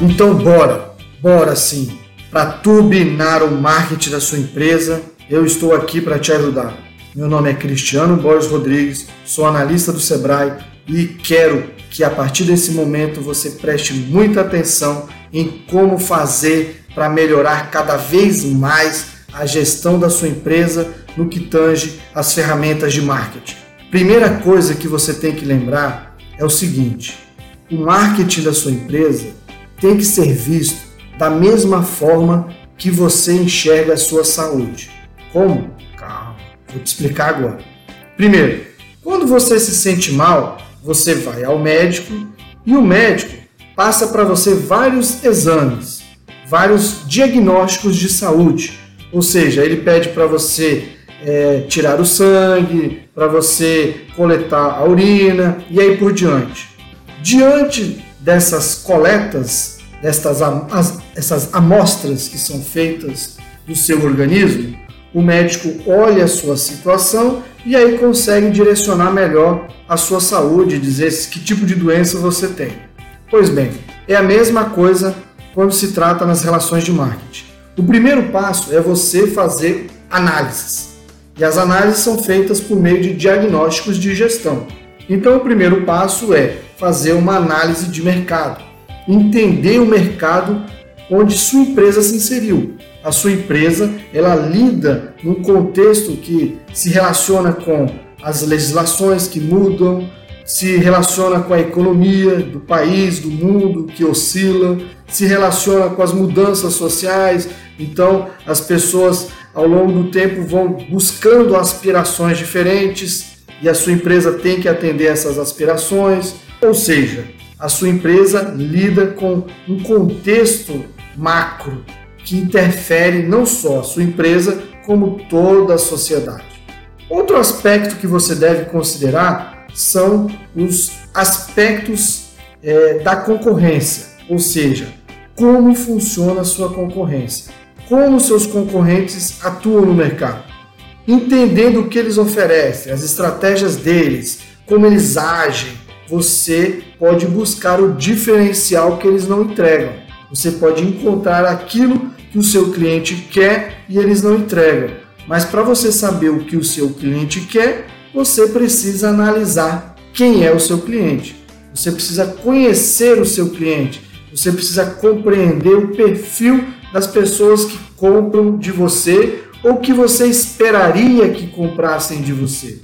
Então bora, bora sim, para turbinar o marketing da sua empresa, eu estou aqui para te ajudar. Meu nome é Cristiano Borges Rodrigues, sou analista do Sebrae e quero que a partir desse momento você preste muita atenção em como fazer para melhorar cada vez mais a gestão da sua empresa no que tange as ferramentas de marketing. Primeira coisa que você tem que lembrar é o seguinte: o marketing da sua empresa tem que ser visto da mesma forma que você enxerga a sua saúde. Como? Calma, vou te explicar agora. Primeiro, quando você se sente mal, você vai ao médico e o médico passa para você vários exames, vários diagnósticos de saúde. Ou seja, ele pede para você é, tirar o sangue, para você coletar a urina e aí por diante. Diante dessas coletas, destas as, essas amostras que são feitas do seu organismo, o médico olha a sua situação e aí consegue direcionar melhor a sua saúde, dizer que tipo de doença você tem. Pois bem, é a mesma coisa quando se trata nas relações de marketing. O primeiro passo é você fazer análises. E as análises são feitas por meio de diagnósticos de gestão. Então, o primeiro passo é fazer uma análise de mercado, entender o mercado onde sua empresa se inseriu. A sua empresa, ela lida num contexto que se relaciona com as legislações que mudam, se relaciona com a economia do país, do mundo que oscila, se relaciona com as mudanças sociais. Então, as pessoas ao longo do tempo vão buscando aspirações diferentes e a sua empresa tem que atender essas aspirações. Ou seja, a sua empresa lida com um contexto macro que interfere não só a sua empresa, como toda a sociedade. Outro aspecto que você deve considerar são os aspectos é, da concorrência, ou seja, como funciona a sua concorrência como seus concorrentes atuam no mercado, entendendo o que eles oferecem, as estratégias deles, como eles agem, você pode buscar o diferencial que eles não entregam. Você pode encontrar aquilo que o seu cliente quer e eles não entregam. Mas para você saber o que o seu cliente quer, você precisa analisar quem é o seu cliente. Você precisa conhecer o seu cliente. Você precisa compreender o perfil das pessoas que compram de você ou que você esperaria que comprassem de você.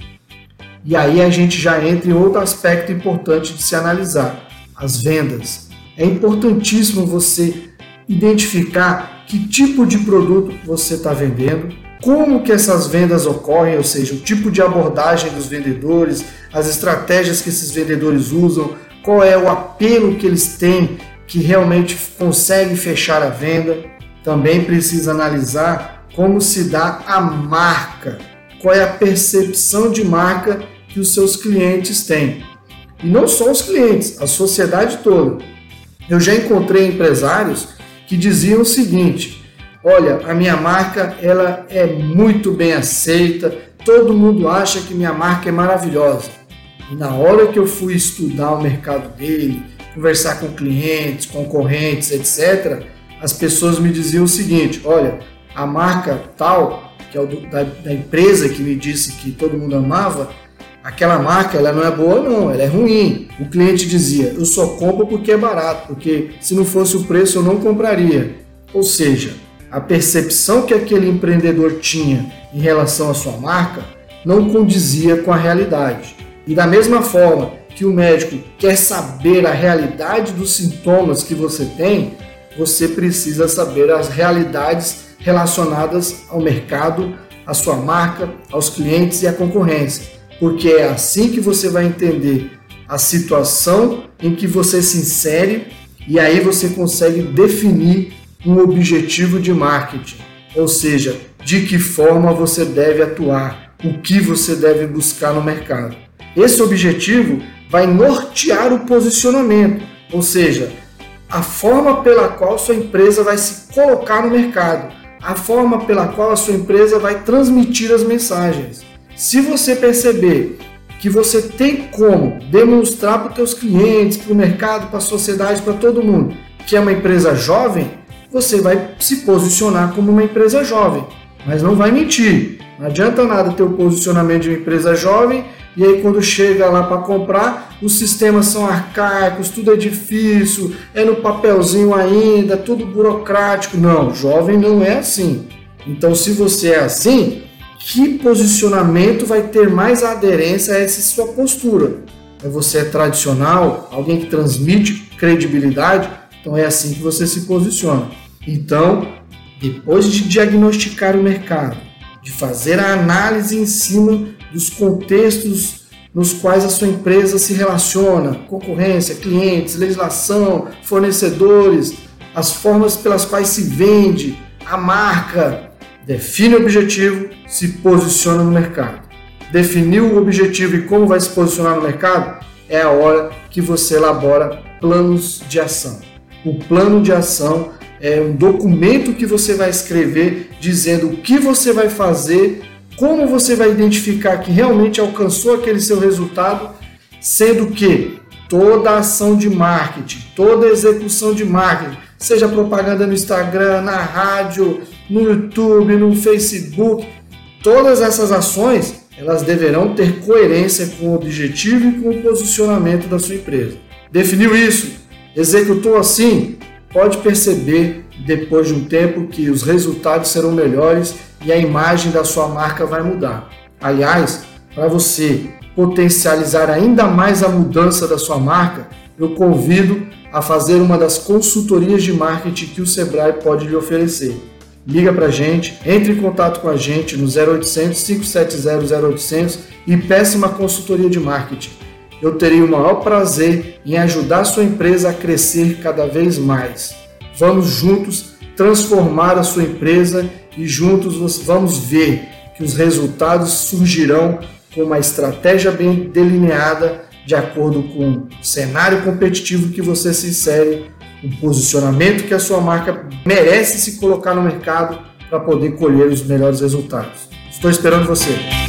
E aí a gente já entra em outro aspecto importante de se analisar: as vendas. É importantíssimo você identificar que tipo de produto você está vendendo, como que essas vendas ocorrem, ou seja, o tipo de abordagem dos vendedores, as estratégias que esses vendedores usam, qual é o apelo que eles têm que realmente consegue fechar a venda também precisa analisar como se dá a marca, qual é a percepção de marca que os seus clientes têm. E não só os clientes, a sociedade toda. Eu já encontrei empresários que diziam o seguinte: "Olha, a minha marca ela é muito bem aceita, todo mundo acha que minha marca é maravilhosa". E na hora que eu fui estudar o mercado dele, conversar com clientes, concorrentes, etc., as pessoas me diziam o seguinte: olha, a marca tal, que é o do, da, da, empresa que me disse que todo mundo amava, aquela marca ela não é boa, não, ela é ruim. O cliente dizia: eu só compro porque é barato, porque se não fosse o preço eu não compraria. Ou seja, a percepção que aquele empreendedor tinha em relação à sua marca não condizia com a realidade. E da mesma forma que o médico quer saber a realidade dos sintomas que você tem, você precisa saber as realidades relacionadas ao mercado, à sua marca, aos clientes e à concorrência, porque é assim que você vai entender a situação em que você se insere e aí você consegue definir um objetivo de marketing, ou seja, de que forma você deve atuar, o que você deve buscar no mercado. Esse objetivo vai nortear o posicionamento, ou seja, a forma pela qual sua empresa vai se colocar no mercado, a forma pela qual a sua empresa vai transmitir as mensagens. Se você perceber que você tem como demonstrar para os seus clientes, para o mercado, para a sociedade, para todo mundo, que é uma empresa jovem, você vai se posicionar como uma empresa jovem, mas não vai mentir. Não adianta nada ter o posicionamento de uma empresa jovem e aí quando chega lá para comprar, os sistemas são arcaicos, tudo é difícil, é no papelzinho ainda, tudo burocrático. Não, jovem não é assim. Então, se você é assim, que posicionamento vai ter mais aderência a essa sua postura? É você é tradicional, alguém que transmite credibilidade, então é assim que você se posiciona. Então, depois de diagnosticar o mercado, de fazer a análise em cima dos contextos nos quais a sua empresa se relaciona, concorrência, clientes, legislação, fornecedores, as formas pelas quais se vende, a marca, define o objetivo, se posiciona no mercado. Definiu o objetivo e como vai se posicionar no mercado, é a hora que você elabora planos de ação. O plano de ação é um documento que você vai escrever dizendo o que você vai fazer, como você vai identificar que realmente alcançou aquele seu resultado, sendo que toda ação de marketing, toda execução de marketing, seja propaganda no Instagram, na rádio, no YouTube, no Facebook, todas essas ações elas deverão ter coerência com o objetivo e com o posicionamento da sua empresa. Definiu isso? Executou assim? Pode perceber depois de um tempo que os resultados serão melhores e a imagem da sua marca vai mudar. Aliás, para você potencializar ainda mais a mudança da sua marca, eu convido a fazer uma das consultorias de marketing que o Sebrae pode lhe oferecer. Liga para a gente, entre em contato com a gente no 0800 570 0800 e peça uma consultoria de marketing eu terei o maior prazer em ajudar sua empresa a crescer cada vez mais. Vamos juntos transformar a sua empresa e juntos vamos ver que os resultados surgirão com uma estratégia bem delineada de acordo com o cenário competitivo que você se insere, o posicionamento que a sua marca merece se colocar no mercado para poder colher os melhores resultados. Estou esperando você.